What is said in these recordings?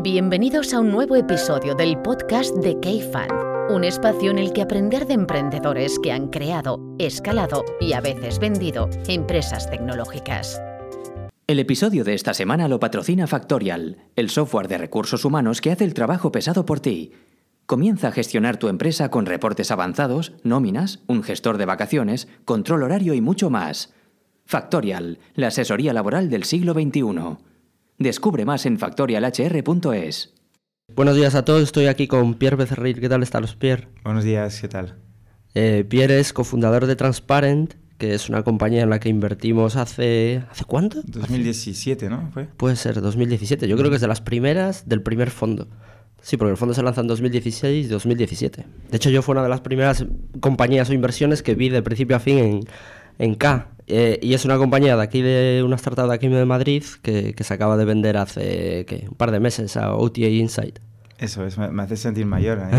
Bienvenidos a un nuevo episodio del podcast de K-Fan, un espacio en el que aprender de emprendedores que han creado, escalado y a veces vendido empresas tecnológicas. El episodio de esta semana lo patrocina Factorial, el software de recursos humanos que hace el trabajo pesado por ti. Comienza a gestionar tu empresa con reportes avanzados, nóminas, un gestor de vacaciones, control horario y mucho más. Factorial, la asesoría laboral del siglo XXI. Descubre más en factorialhr.es. Buenos días a todos, estoy aquí con Pierre Becerril. ¿Qué tal estás, Pierre? Buenos días, ¿qué tal? Eh, Pierre es cofundador de Transparent, que es una compañía en la que invertimos hace... ¿Hace cuánto? 2017, ¿no? ¿Fue? Puede ser 2017. Yo creo que es de las primeras del primer fondo. Sí, porque el fondo se lanza en 2016 y 2017. De hecho, yo fue una de las primeras compañías o inversiones que vi de principio a fin en, en K. Eh, y es una compañía de aquí, de una startup de aquí de Madrid, que, que se acaba de vender hace ¿qué? un par de meses a OTA Insight. Eso es, me, me hace sentir mayor. ¿eh?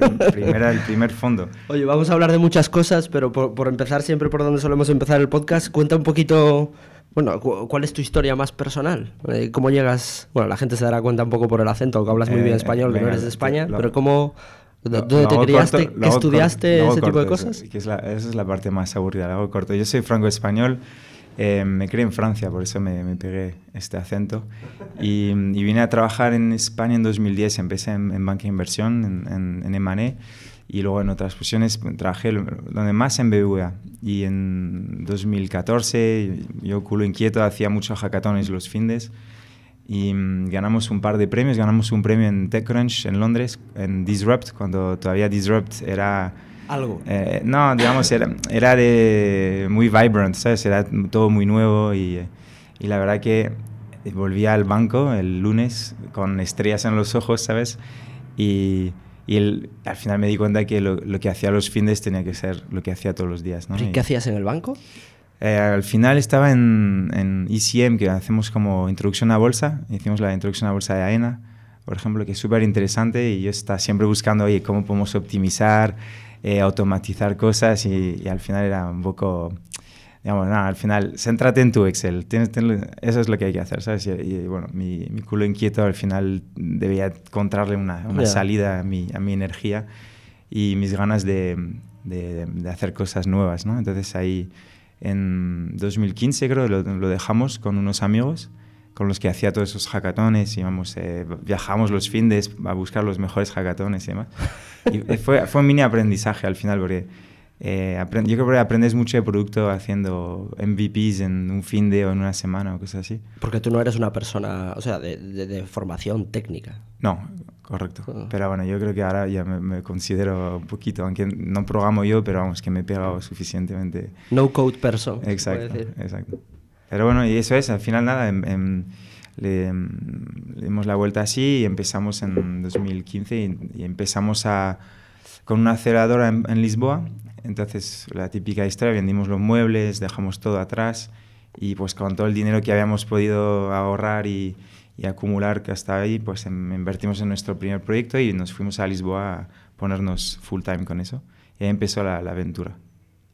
El, primera, el primer fondo. Oye, vamos a hablar de muchas cosas, pero por, por, empezar siempre por donde solemos empezar el podcast, cuenta un poquito, bueno, cu ¿cuál es tu historia más personal? Eh, ¿Cómo llegas? Bueno, la gente se dará cuenta un poco por el acento, que hablas muy bien Eh, español, que no eres de España, pero ¿cómo, ¿dónde te criaste? corto, lo ¿Qué hago estudiaste? corto, ¿Ese tipo de corto, cosas? que es la- esa es la parte más aburrida, lo hago corto. Yo soy franco-español, eh, me crié en Francia, por eso me, me pegué este acento. Y, y vine a trabajar en España en 2010, empecé en, en banca de inversión, en, en, en M&A, y luego en otras posiciones trabajé donde más en BBVA. Y en 2014, yo culo inquieto, hacía muchos hackatones los findes y mm, ganamos un par de premios. Ganamos un premio en TechCrunch en Londres, en Disrupt, cuando todavía Disrupt era... Algo. eh, no, digamos, era, era de muy vibrant, ¿sabes? Era todo muy nuevo y, y la verdad que volví al banco el lunes con estrellas en los ojos, ¿sabes? Y, y el- al final me di cuenta que lo, lo que hacía los fines tenía que ser lo que hacía todos los días, ¿no? ¿Y Y- ¿Qué hacías en el banco? Eh, al final estaba en, en ECM, que hacemos como introducción a bolsa. Hicimos la introducción a bolsa de AENA, por ejemplo, que es súper interesante y yo estaba siempre buscando, oye, cómo podemos optimizar, eh, automatizar cosas y, y al final era un poco, digamos, nada, al final, céntrate en tu Excel. Tienes, ten- eso es lo que hay que hacer, ¿sabes? Y, y, bueno, mi, mi culo inquieto al final debía encontrarle una, una salida a mi, a mi energía y mis ganas de, de, de hacer cosas nuevas, ¿no? Entonces ahí en 2015 creo lo, lo dejamos con unos amigos con los que hacía todos esos hackatones, íbamos, eh, viajamos los findes a buscar los mejores hackatones y demás. Y fue, fue un mini aprendizaje al final, porque eh, yo creo que aprendes mucho de producto haciendo MVPs en un fin de o en una semana o cosas así. Porque tú no eres una persona, o sea, de, de- de formación técnica. No, correcto. Ah. Pero bueno, yo creo que ahora ya me, me considero un poquito, aunque no programo yo, pero vamos, que me he pegado suficientemente. No code person. Exacto, exacto. Pero bueno, y eso es, al final nada, em- em, le, em, le dimos la vuelta así y empezamos en 2015 y, y empezamos a, con una aceleradora en, en Lisboa. Entonces, la típica historia, vendimos los muebles, dejamos todo atrás y pues con todo el dinero que habíamos podido ahorrar y, y acumular que hasta ahí, pues em- invertimos en nuestro primer proyecto y nos fuimos a Lisboa a ponernos full time con eso. Y ahí empezó la, la aventura.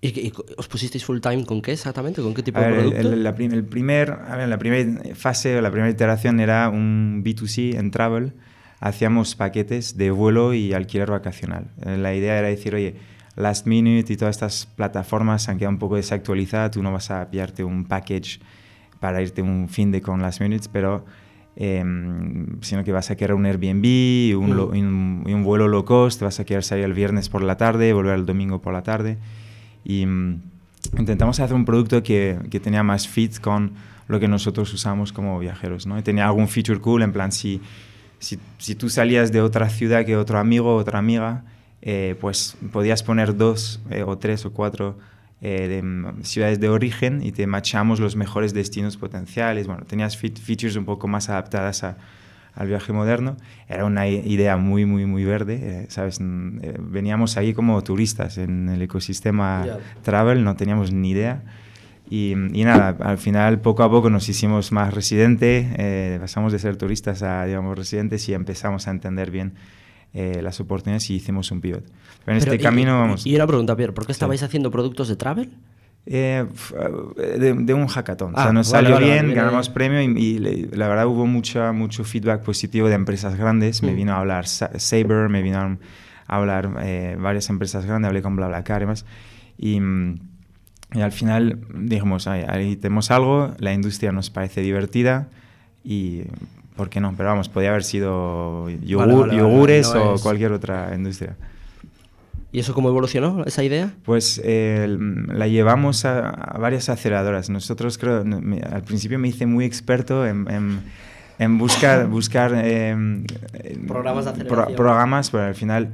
¿Y, y os pusisteis full time con qué exactamente? ¿Con qué tipo A de ver, el, producto? el- la, prim- el primer, a ver, la primera fase, o la primera iteración era un B2C en travel. Hacíamos paquetes de vuelo y alquiler vacacional. Eh, La idea era decir, oye, Last Minute y todas estas plataformas han quedado un poco desactualizadas. Tú no vas a pillarte un package para irte un fin de con Last Minutes, pero em, sino que vas a querer un Airbnb, un, lo- y un, un vuelo low cost, vas a querer salir el viernes por la tarde, volver el domingo por la tarde. Y mm, intentamos hacer un producto que, que tenía más fit con lo que nosotros usamos como viajeros, ¿no? Y tenía algún feature cool, en plan, si, si, si tú salías de otra ciudad que otro amigo o otra amiga, eh, pues podías poner dos eh, o tres o cuatro eh, de, mm, ciudades de origen y te machamos los mejores destinos potenciales. Bueno, tenías features un poco más adaptadas a, al viaje moderno. Era una idea muy, muy, muy verde, eh, ¿sabes? Mm, eh, veníamos ahí como turistas en el ecosistema Ya. travel, no teníamos ni idea. Y, y nada, al final poco a poco nos hicimos más residente, eh, pasamos de ser turistas a, digamos, residentes y empezamos a entender bien eh, las oportunidades y hicimos un pivot. Pero en Pero, este y- camino vamos... Y una pregunta, Pierre, ¿por qué estabais haciendo productos de travel? Eh, de, de, un hackathon. o sea, Ah, nos vale, salió vale, bien, viene- ganamos premio y, y la verdad hubo mucho, mucho feedback positivo de empresas grandes. Me Mm. vino a hablar Sa- Saber, me vino a hablar eh, varias empresas grandes, hablé con BlaBlaCar y más. Y, mm, y al final dijimos, "Ay, ahí tenemos algo, la industria nos parece divertida y... ¿Por qué no? Pero vamos, podía haber sido yogur- Vale, vale, vale, yogures no o es- cualquier otra industria. ¿Y eso cómo evolucionó, esa idea? Pues eh, la llevamos a, a varias aceleradoras. Nosotros creo, me- al principio me hice muy experto en, en- en buscar, buscar eh, Programas de pro- aceleración. programas, pero al final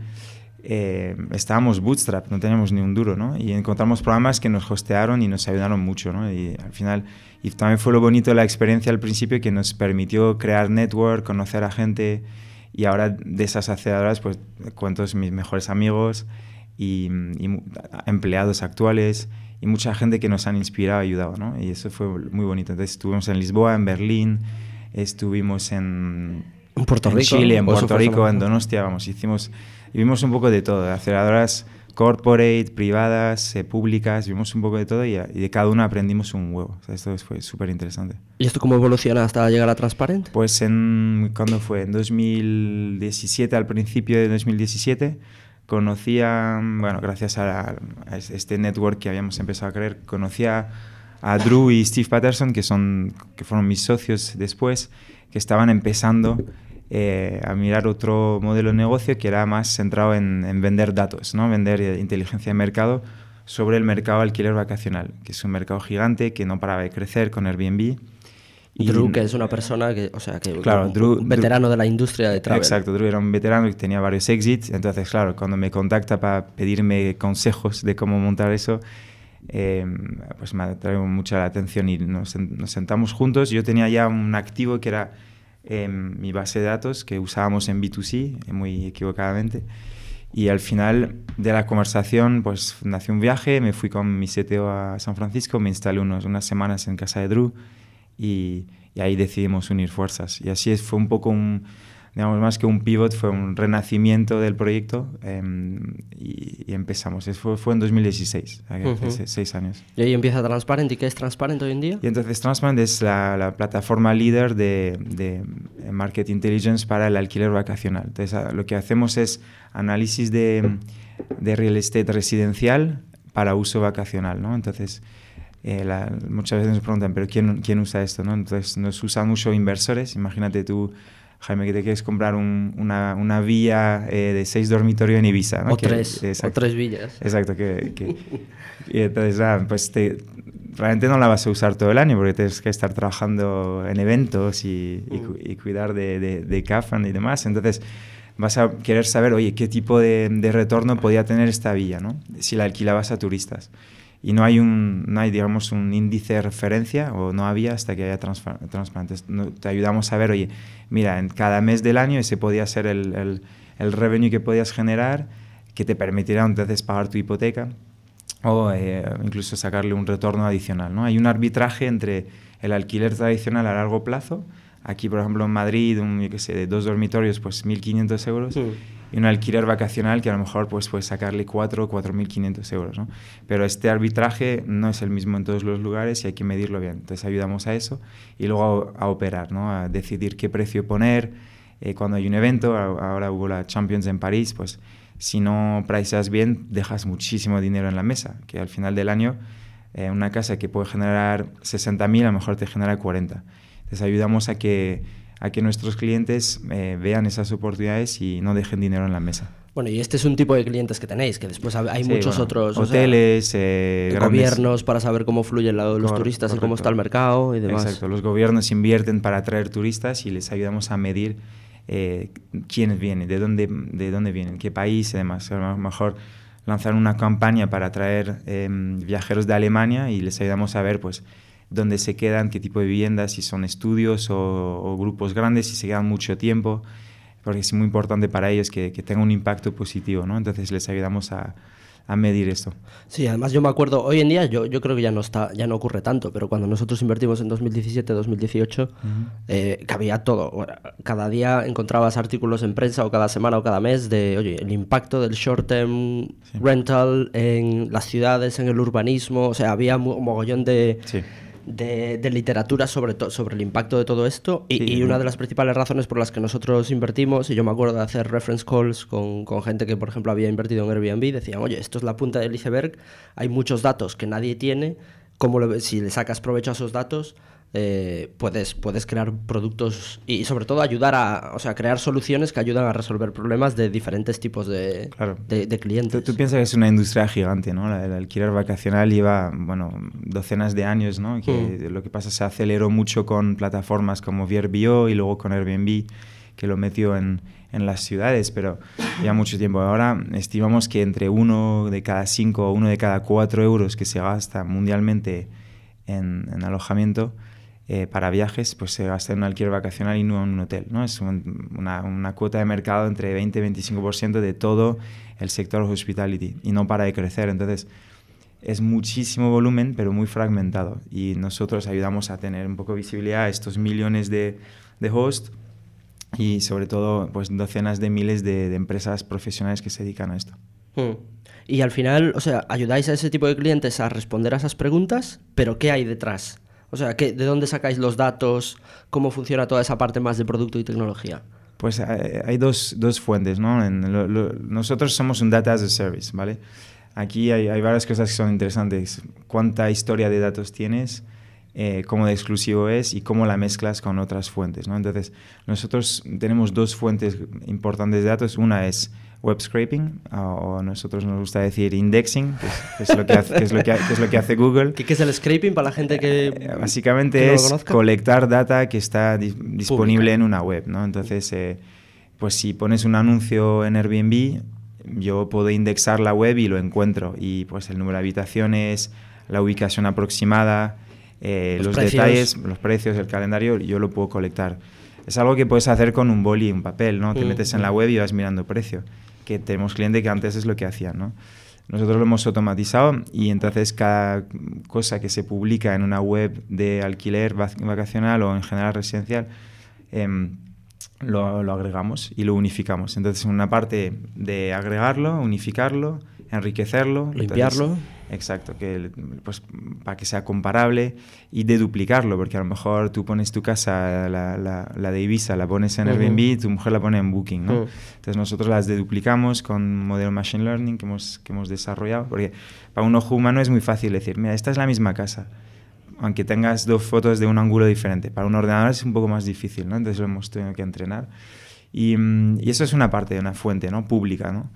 eh, estábamos bootstrap, no teníamos ni un duro, ¿no? Y encontramos programas que nos hostearon y nos ayudaron mucho, ¿no? Y al final, y también fue lo bonito de la experiencia al principio que nos permitió crear network, conocer a gente y ahora de esas aceleradoras pues cuento mis mejores amigos y, y empleados actuales y mucha gente que nos han inspirado y ayudado, ¿no? Y eso fue muy bonito. Entonces estuvimos en Lisboa, en Berlín, estuvimos en, En Puerto en Rico. Chile, en ¿O eso Puerto Rico, en Donostia, vamos, hicimos, y vimos un poco de todo, de aceleradoras corporate, privadas, eh, públicas, vimos un poco de todo y, y de cada una aprendimos un huevo. O sea, esto fue súper interesante. ¿Y esto cómo evoluciona hasta llegar a Transparent? Pues en, ¿cuándo fue? En 2017, al principio de 2017, conocía, bueno, gracias a, a este network que habíamos empezado a creer, conocía a Drew y Steve Patterson, que, son, que fueron mis socios después, que estaban empezando eh, a mirar otro modelo de negocio que era más centrado en, en vender datos, ¿no? vender eh, inteligencia de mercado sobre el mercado alquiler vacacional, que es un mercado gigante que no paraba de crecer con Airbnb. Y- Drew, que es una persona que, o sea, que Claro, un Drew- veterano de la industria de travel. Exacto, Drew era un veterano que tenía varios exits, entonces claro, cuando me contacta para pedirme consejos de cómo montar eso, eh, pues me atrae mucha la atención y nos, nos sentamos juntos. Yo tenía ya un activo que era eh, mi base de datos que usábamos en B2C, eh, muy equivocadamente. Y al final de la conversación, pues nació un viaje, me fui con mi CTO a San Francisco, me instalé unos, unas semanas en casa de Drew y, y ahí decidimos unir fuerzas. Y así fue un poco un, digamos, más que un pivot, fue un renacimiento del proyecto em, y, y empezamos. Eso fue, fue en 2016, hace Ujú. se- seis años. Y ahí empieza Transparent. ¿Y qué es Transparent hoy en día? Y entonces Transparent es la, la plataforma líder de, de Market Intelligence para el alquiler vacacional. Entonces lo que hacemos es análisis de, de real estate residencial para uso vacacional. ¿no? Entonces eh, la- muchas veces nos preguntan, ¿pero quién, quién usa esto? ¿no? Entonces nos usan mucho inversores. Imagínate tú, Jaime, que te quieres comprar un- una, una villa eh, de seis dormitorios en Ibiza. ¿no? O Que- tres. O exacto. tres villas. Exacto, que, que- y entonces nada, pues te, realmente no la vas a usar todo el año porque tienes que estar trabajando en eventos y, y cu- y cuidar de, de, de CAFAN y demás. Entonces vas a querer saber, oye, qué tipo de, de retorno podía tener esta villa, ¿no? Si la alquilabas a turistas. Y no hay, un, no hay, digamos, un índice de referencia, o no había hasta que haya transparentes. No- te ayudamos a ver, oye, mira, en cada mes del año ese podía ser el, el, el revenue que podías generar, que te permitirá entonces pagar tu hipoteca o eh, incluso sacarle un retorno adicional. ¿no? Hay un arbitraje entre el alquiler tradicional a largo plazo, aquí por ejemplo en Madrid, un, yo qué sé, de dos dormitorios, pues 1.500 euros, Mm. Y un alquiler vacacional que a lo mejor pues puedes sacarle 4 o 4.500 euros. ¿no? Pero este arbitraje no es el mismo en todos los lugares y hay que medirlo bien. Entonces ayudamos a eso y luego a, a operar, ¿no? a decidir qué precio poner. eh, cuando hay un evento, ahora hubo la Champions en París, pues si no priceas bien, dejas muchísimo dinero en la mesa, que al final del año eh, una casa que puede generar 60.000 a lo mejor te genera 40. Entonces ayudamos a que, a que nuestros clientes eh, vean esas oportunidades y no dejen dinero en la mesa. Bueno, y este es un tipo de clientes que tenéis, que después hay Sí, muchos bueno, otros. o sea, Hoteles, eh, gobiernos para saber cómo fluyen la- los Cor- turistas y cómo correcto. está el mercado y demás. Exacto, los gobiernos invierten para atraer turistas y les ayudamos a medir eh, quiénes vienen, de dónde, de dónde vienen, qué país y demás. A lo mejor lanzar una campaña para atraer eh, viajeros de Alemania y les ayudamos a ver pues dónde se quedan, qué tipo de viviendas, si son estudios o, o grupos grandes, si se quedan mucho tiempo. porque es muy importante para ellos que, que tenga un impacto positivo, ¿no? Entonces les ayudamos a, a medir esto. Sí, además yo me acuerdo, hoy en día yo, yo creo que ya no está, ya no ocurre tanto, pero cuando nosotros invertimos en 2017, 2018, eh, cabía todo. Cada día encontrabas artículos en prensa o cada semana o cada mes de, oye, el impacto del short term rental en las ciudades, en el urbanismo, o sea, había un mogollón de de, literatura sobre, sobre el impacto de todo esto. Y, una de las principales razones por las que nosotros invertimos, y yo me acuerdo de hacer reference calls con, con gente que, por ejemplo, había invertido en Airbnb, decían, oye, esto es la punta del iceberg, hay muchos datos que nadie tiene, ¿cómo si le sacas provecho a esos datos, eh, puedes, puedes crear productos y sobre todo ayudar a, o sea, crear soluciones que ayudan a resolver problemas de diferentes tipos de, de, clientes. Tú, piensas que es una industria gigante, ¿no? El alquiler vacacional lleva, bueno, docenas de años, ¿no? Que mm. lo que pasa se aceleró mucho con plataformas como VRBO y luego con Airbnb, que lo metió en, en las ciudades, pero ya mucho tiempo. Ahora estimamos que entre uno de cada cinco o uno de cada cuatro euros que se gasta mundialmente en, en alojamiento, eh, para viajes, pues se gasta en un alquiler vacacional y no en un hotel. ¿no? Es una, una, cuota de mercado entre 20 y 25% de todo el sector hospitality y no para de crecer. Entonces, es muchísimo volumen, pero muy fragmentado. Y nosotros ayudamos a tener un poco de visibilidad a estos millones de, de hosts y sobre todo pues docenas de miles de, de empresas profesionales que se dedican a esto. Hmm. Y al final, o sea, ayudáis a ese tipo de clientes a responder a esas preguntas, pero ¿qué hay detrás? O sea, ¿de dónde sacáis los datos? ¿Cómo funciona toda esa parte más de producto y tecnología? Pues eh, hay dos, dos fuentes, ¿no? nosotros somos un data as a service, ¿vale? Aquí hay, hay, varias cosas que son interesantes. ¿Cuánta historia de datos tienes? Eh, cómo de exclusivo es y cómo la mezclas con otras fuentes, ¿no? Entonces, nosotros tenemos dos fuentes importantes de datos. Una es web scraping, o nosotros nos gusta decir indexing, que es, lo, que hace, es, lo, que, es lo que hace Google. ¿Qué, es el scraping para la gente que... Eh, básicamente es colectar data que está disponible en una web, ¿no? Entonces, eh, pues si pones un anuncio en Airbnb, yo puedo indexar la web y lo encuentro. Y pues el número de habitaciones, la ubicación aproximada, eh, los, detalles, los precios, el calendario, yo lo puedo colectar. Es algo que puedes hacer con un boli y un papel, ¿no? Te mm, metes en la web y vas mirando precio que tenemos clientes que antes es lo que hacían, ¿no? Nosotros lo hemos automatizado y entonces cada cosa que se publica en una web de alquiler vacacional o en general residencial, em, lo, lo, agregamos y lo unificamos. Entonces, una parte de agregarlo, unificarlo, enriquecerlo, limpiarlo. exacto, que, pues, para que sea comparable y de duplicarlo, porque a lo mejor tú pones tu casa, la, la, de Ibiza, la pones en Airbnb y tu mujer la pone en Booking. ¿no? Entonces nosotros las deduplicamos con un modelo Machine Learning que hemos, que hemos desarrollado, porque para un ojo humano es muy fácil decir, mira, esta es la misma casa aunque tengas dos fotos de un ángulo diferente. Para un ordenador es un poco más difícil, ¿no? Entonces lo hemos tenido que entrenar. Y, mm, y, eso es una parte de una fuente, ¿no? Pública, ¿no?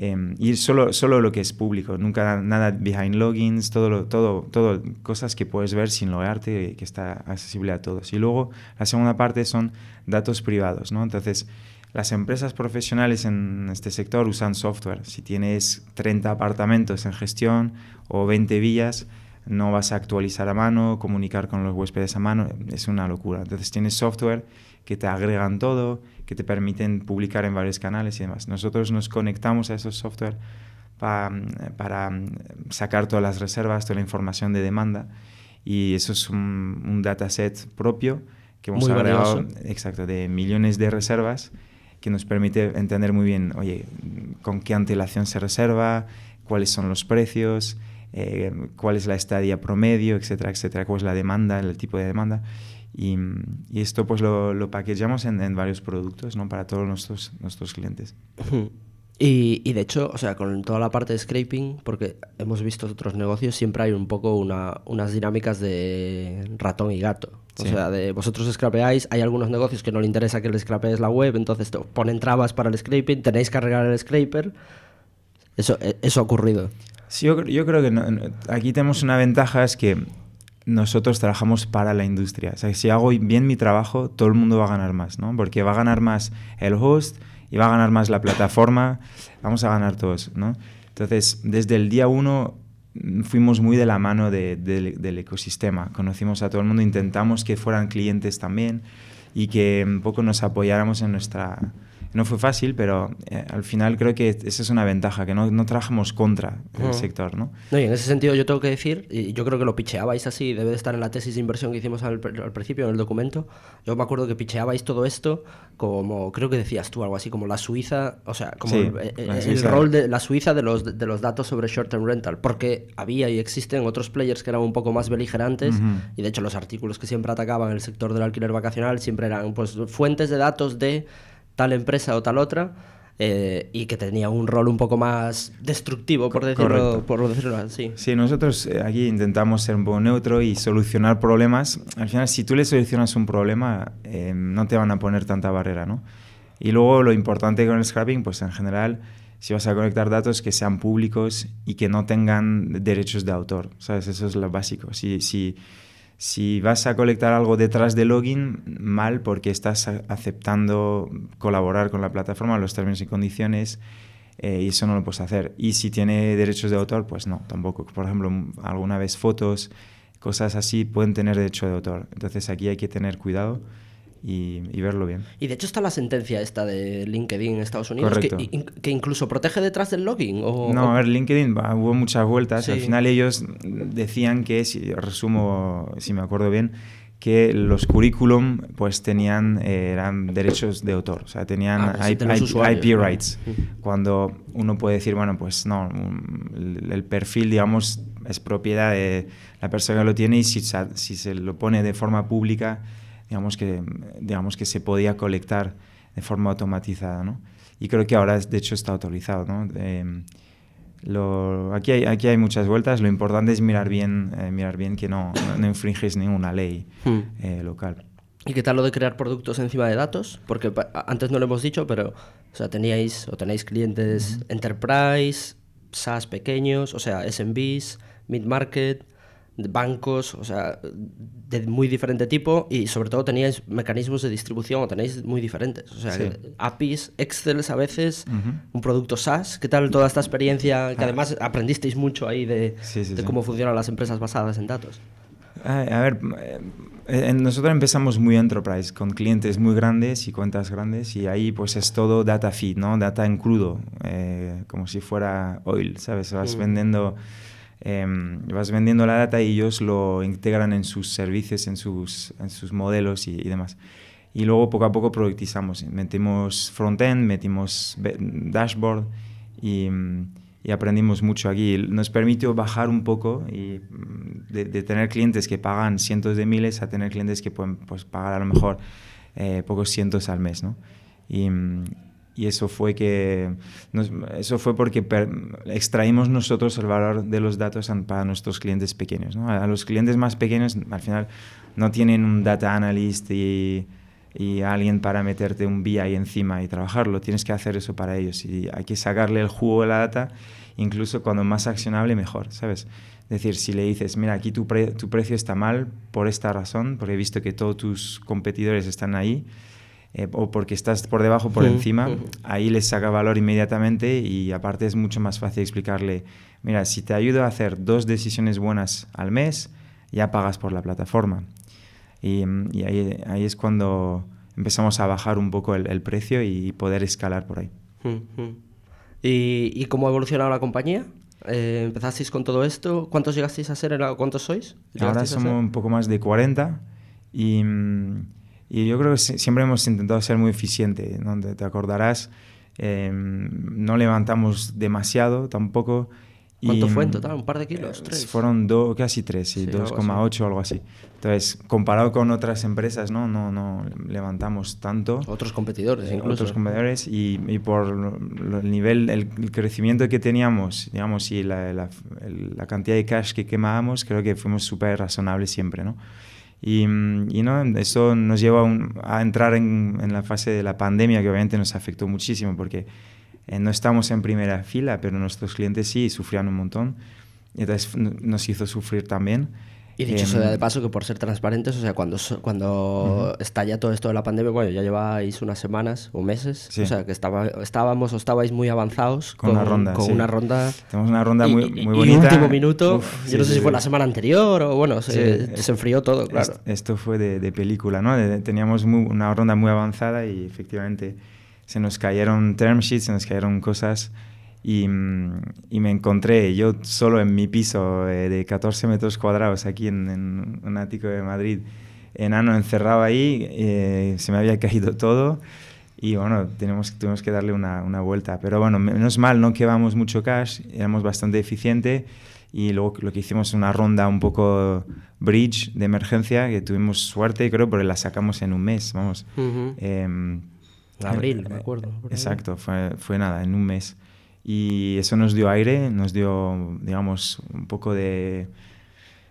Eh, y solo, solo lo que es público, nunca nada behind logins, todo, todo, todo cosas que puedes ver sin logarte, que está accesible a todos. Y luego la segunda parte son datos privados, ¿no? Entonces, las empresas profesionales en este sector usan software. Si tienes 30 apartamentos en gestión o 20 villas, no vas a actualizar a mano, comunicar con los huéspedes a mano, es una locura. Entonces tienes software que te agregan todo, que te permiten publicar en varios canales y demás. Nosotros nos conectamos a esos software para sacar todas las reservas, toda la información de demanda y eso es un, dataset propio que hemos agregado exacto, de millones de reservas que nos permite entender muy bien, oye, con qué antelación se reserva, cuáles son los precios, eh, cuál es la estadía promedio, etcétera, etcétera, cuál es la demanda, el tipo de demanda. Y, esto pues lo, lo paqueteamos en, varios productos ¿no? para todos nuestros, nuestros clientes. Y, y, de hecho, o sea, con toda la parte de scraping, porque hemos visto otros negocios, siempre hay un poco una, unas dinámicas de ratón y gato. O sea, de vosotros scrapeáis, hay algunos negocios que no le interesa que le scrapees la web, entonces ponen trabas para el scraping, tenéis que arreglar el scraper. Eso, e, eso ha ocurrido. Sí, yo, yo creo que aquí tenemos una ventaja, es que nosotros trabajamos para la industria. O sea, si hago bien mi trabajo, todo el mundo va a ganar más, ¿no? Porque va a ganar más el host y va a ganar más la plataforma, vamos a ganar todos, ¿no? Entonces, desde el día uno mm, fuimos muy de la mano del ecosistema, conocimos a todo el mundo, intentamos que fueran clientes también y que un poco nos apoyáramos en nuestra, No fue fácil, pero eh, al final creo que esa es una ventaja, que no, no trabajamos contra el sector, ¿no? No, y en ese sentido yo tengo que decir, y yo creo que lo picheabais así, debe de estar en la tesis de inversión que hicimos al, al principio, en el documento. Yo me acuerdo que picheabais todo esto como, creo que decías tú algo así, como la Suiza, o sea, como Sí, el, el Suiza. rol de la Suiza de los, de los datos sobre short-term rental, porque había y existen otros players que eran un poco más beligerantes, y de hecho los artículos que siempre atacaban el sector del alquiler vacacional siempre eran pues fuentes de datos de tal empresa o tal otra. eh, y que tenía un rol un poco más destructivo, por decirlo, correcto. por decirlo así. Sí, nosotros eh, aquí intentamos ser un poco neutro y solucionar problemas. Al final, si tú le solucionas un problema, eh, no te van a poner tanta barrera, ¿no? Y luego lo importante con el scrapping, pues en general, si vas a conectar datos que sean públicos y que no tengan derechos de autor, ¿sabes? Eso es lo básico. Si, si, si vas a colectar algo detrás de login, mal porque estás aceptando colaborar con la plataforma, los términos y condiciones, eh, y eso no lo puedes hacer. Y si tiene derechos de autor, pues no, tampoco. Por ejemplo, alguna vez fotos, cosas así pueden tener derecho de autor. Entonces aquí hay que tener cuidado y, y verlo bien. Y de hecho está la sentencia esta de LinkedIn en Estados Unidos que, que incluso protege detrás del login. O, No, o- a ver, LinkedIn va, hubo muchas vueltas. Al Sí. final ellos decían que, si resumo, si me acuerdo bien, que los currículum pues tenían eh, eran derechos de autor, o sea, tenían Ah, IP, los IP usuarios, ¿no? rights. Cuando uno puede decir, bueno, pues no, un- el, el perfil, digamos, es propiedad de la persona que lo tiene y si, si se lo pone de forma pública, digamos que, digamos que se podía colectar de forma automatizada, ¿no? Y creo que ahora, de hecho, está autorizado, ¿no? Em, lo- aquí, hay, aquí hay muchas vueltas. Lo importante es mirar bien, eh, mirar bien que no, no, no infringes ninguna ley Hmm. eh, local. ¿Y qué tal lo de crear productos encima de datos? Porque antes no lo hemos dicho, pero o sea, teníais o tenéis clientes enterprise, SaaS pequeños, o sea, SMBs, mid-market, bancos, o sea, de muy diferente tipo y sobre todo teníais mecanismos de distribución o tenéis muy diferentes, o sea, Sí. APIs, Excel a veces, un producto SaaS. ¿Qué tal toda esta experiencia que además aprendisteis mucho ahí de, Ah. Sí, sí, de sí. cómo funcionan las empresas basadas en datos? A, a ver, eh, nosotros empezamos muy enterprise, con clientes muy grandes y cuentas grandes, y ahí pues es todo data feed, ¿no? Data en crudo, eh, como si fuera oil, ¿sabes? Vas vendiendo... em, vas vendiendo la data y ellos lo integran en sus servicios, en sus, en sus modelos y, y demás. Y luego poco a poco productizamos. Metimos frontend, metimos dashboard y, y aprendimos mucho aquí. Nos permitió bajar un poco y mm, de, de tener clientes que pagan cientos de miles a tener clientes que pueden pues, pagar a lo mejor eh, pocos cientos al mes. ¿no? Y, mm, y eso fue que nos- eso fue porque per- extraímos nosotros el valor de los datos para nuestros clientes pequeños ¿no? a, a los clientes más pequeños al final no tienen un data analyst y, y alguien para meterte un BI encima y trabajarlo tienes que hacer eso para ellos y hay que sacarle el jugo de la data incluso cuando más accionable mejor sabes es decir, si le dices, mira, aquí tu, pre- tu precio está mal por esta razón, porque he visto que todos tus competidores están ahí, eh, o porque estás por debajo, por Mm, encima, mm. ahí les saca valor inmediatamente y aparte es mucho más fácil explicarle, mira, si te ayudo a hacer dos decisiones buenas al mes, ya pagas por la plataforma. Y, mm, y ahí, ahí es cuando empezamos a bajar un poco el, el precio y poder escalar por ahí. Mm. ¿Y, y cómo ha evolucionado la compañía? Eh, ¿Empezasteis con todo esto? ¿Cuántos llegasteis a ser? ¿Cuántos sois? Ahora ¿Llegasteis a somos un poco más de 40 y, mm, y yo creo que si- siempre hemos intentado ser muy eficiente. ¿no? Te, te acordarás, eh, no levantamos demasiado tampoco. y, ¿Cuánto fue en mm, total? ¿Un par de kilos? eh, ¿Tres? Fueron do- casi 3, sí, Sí, algo 2,8 o algo así. Entonces, comparado con otras empresas, no, no, no levantamos tanto Otros competidores eh, incluso. otros competidores y, y por el nivel, el, el crecimiento que teníamos, digamos, y la, la- la cantidad de cash que quemábamos, creo que fuimos súper razonables siempre, ¿no? Y, mm, y no, eso nos lleva un- a entrar en, en la fase de la pandemia, que obviamente nos afectó muchísimo, porque eh, no estamos en primera fila, pero nuestros clientes sí sufrían un montón. Entonces nos hizo sufrir también. Y dicho Em, sea de paso que por ser transparentes, o sea, cuando, cuando estalla todo esto de la pandemia, bueno, ya lleváis unas semanas o meses, Sí. o sea, que estaba, estábamos o estabais muy avanzados Con una ronda, con sí. una ronda Tenemos una ronda y, muy, y- muy y bonita. último minuto, Uf, yo sí, no sé si fue la semana anterior o bueno, se, se enfrió todo, claro. Est- Esto fue de, de película, ¿no? De- teníamos muy- una ronda muy avanzada y efectivamente se nos cayeron term sheets, se nos cayeron cosas y, y, me encontré yo solo en mi piso eh, de 14 metros cuadrados aquí en, en, un ático de Madrid, enano encerrado ahí, eh, se me había caído todo y bueno, tenemos, tuvimos que darle una, una, vuelta. Pero bueno, menos mal, no quemamos mucho cash, éramos bastante eficientes y luego lo que hicimos una ronda un poco bridge de emergencia que tuvimos suerte, creo, porque la sacamos en un mes, vamos. Uh Abril, me acuerdo. Exacto, fue, fue nada, en un mes. Y eso nos dio aire, nos dio, digamos, un poco de,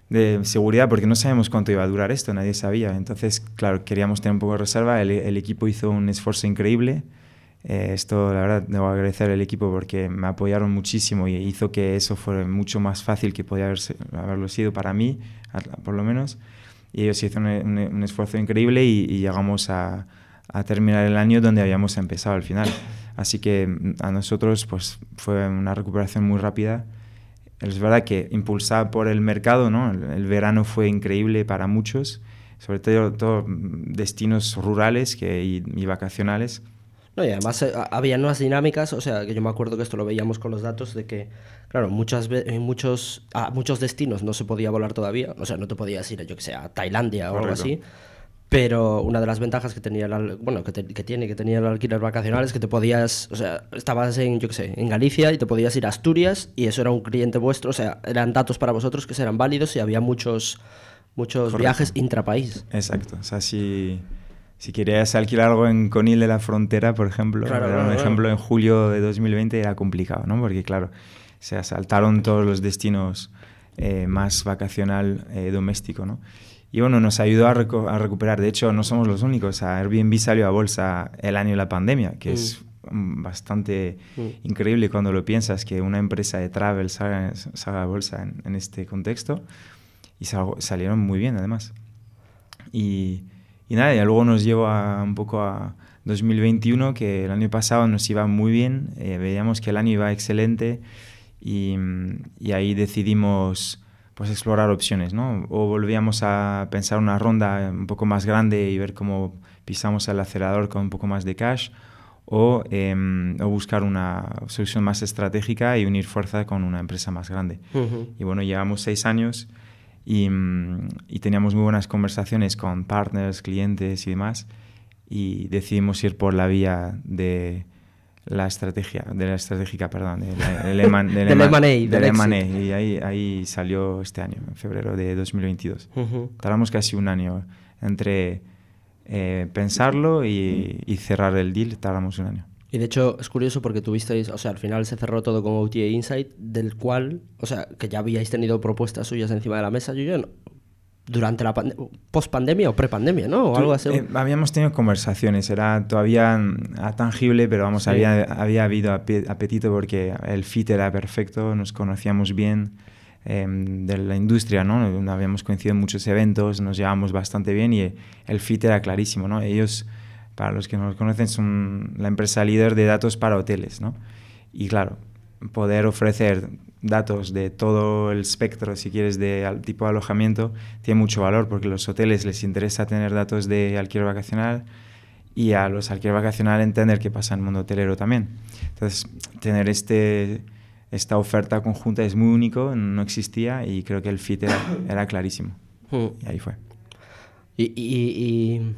de seguridad porque no sabemos cuánto iba a durar esto, nadie sabía. Entonces, claro, queríamos tener un poco de reserva, el, el equipo hizo un esfuerzo increíble. Eh, esto, la verdad, debo agradecer al equipo porque me apoyaron muchísimo y hizo que eso fuera mucho más fácil que podía haberlo sido para mí, por lo menos. Y ellos hicieron un, un esfuerzo increíble y, y llegamos a, a, terminar el año donde habíamos empezado al final. Así que mm, a nosotros pues, fue una recuperación muy rápida. Es verdad que impulsada por el mercado, ¿no? el, el verano fue increíble para muchos, sobre todo, todo destinos rurales que, y, y vacacionales no, y además eh, había nuevas dinámicas, o sea, que yo me acuerdo que esto lo veíamos con los datos de que, claro, muchas en muchos, a muchos destinos no se podía volar todavía, o sea, no te podías ir, yo que sé, a Tailandia o Correcto. algo así. Pero una de las ventajas que tenía, el, bueno, que, te, que, tiene, que tenía el alquiler vacacional es que te podías, o sea, estabas en, yo qué sé, en Galicia y te podías ir a Asturias y eso era un cliente vuestro, o sea, eran datos para vosotros que eran válidos y había muchos, muchos viajes intrapaís. Exacto, o sea, si si querías alquilar algo en Conil de la Frontera, por ejemplo, claro, claro, un ejemplo claro. en julio de 2020 era complicado, ¿no? Porque claro, se asaltaron todos los destinos eh, más vacacional eh, doméstico, ¿no? Y bueno, nos ayudó a, recu a, recuperar. De hecho, no somos los únicos. Airbnb salió a bolsa el año de la pandemia, que mm. es bastante mm. increíble cuando lo piensas, que una empresa de travel salga, salga a bolsa en, en, este contexto. Y sal salieron muy bien, además. Y y nada, y luego nos llevó a, un poco a 2021, que el año pasado nos iba muy bien, eh, veíamos que el año iba excelente y, y, ahí decidimos pues explorar opciones, ¿no? O volvíamos a pensar una ronda un poco más grande y ver cómo pisamos el acelerador con un poco más de cash, o, eh, o buscar una solución más estratégica y unir fuerza con una empresa más grande. Uh -huh. Y bueno, llevamos seis años y, mm, y, teníamos muy buenas conversaciones con partners, clientes y demás y decidimos ir por la vía de la estrategia, de la estratégica, perdón, de del M&A, del M&A y ahí, ahí salió este año, en febrero de 2022. Uh -huh. Tardamos casi un año entre eh, pensarlo y, y cerrar el deal, tardamos un año. Y de hecho es curioso porque tuvisteis, o sea, al final se cerró todo con OTA Insight, del cual, o sea, que ya habíais tenido propuestas suyas encima de la mesa, yo, yo no, durante la post pandemia o pre-pandemia, ¿no? O Tú, algo así. Eh, habíamos tenido conversaciones, era todavía tangible, pero vamos, sí. había, había habido apetito porque el fit era perfecto, nos conocíamos bien eh, de la industria, ¿no? Habíamos coincidido en muchos eventos, nos llevábamos bastante bien y el fit era clarísimo, ¿no? Ellos para los que no los conocen, son la empresa líder de datos para hoteles, ¿no? Y claro, poder ofrecer datos de todo el espectro, si quieres, de tipo de alojamiento, tiene mucho valor porque a los hoteles les interesa tener datos de alquiler vacacional y a los alquiler vacacional entender qué pasa en el mundo hotelero también. Entonces, tener este, esta oferta conjunta es muy único, no existía y creo que el fit era, era clarísimo. Y ahí fue. Y, y, y,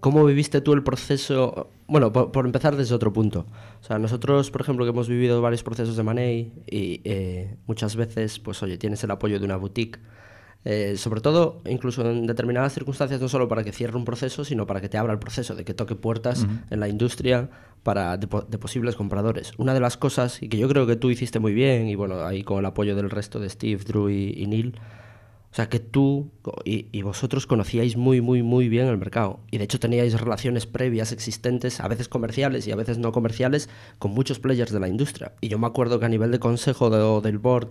¿Cómo viviste tú el proceso? Bueno, por, por, empezar desde otro punto. O sea, nosotros, por ejemplo, que hemos vivido varios procesos de Money y eh, muchas veces, pues oye, tienes el apoyo de una boutique. Eh, sobre todo, incluso en determinadas circunstancias, no solo para que cierre un proceso, sino para que te abra el proceso, de que toque puertas uh -huh. en la industria para de, de, posibles compradores. Una de las cosas, y que yo creo que tú hiciste muy bien, y bueno, ahí con el apoyo del resto de Steve, Drew y, y Neil, o sea, que tú y, vosotros conocíais muy, muy, muy bien el mercado. Y de hecho teníais relaciones previas existentes, a veces comerciales y a veces no comerciales, con muchos players de la industria. Y yo me acuerdo que a nivel de consejo de, del board,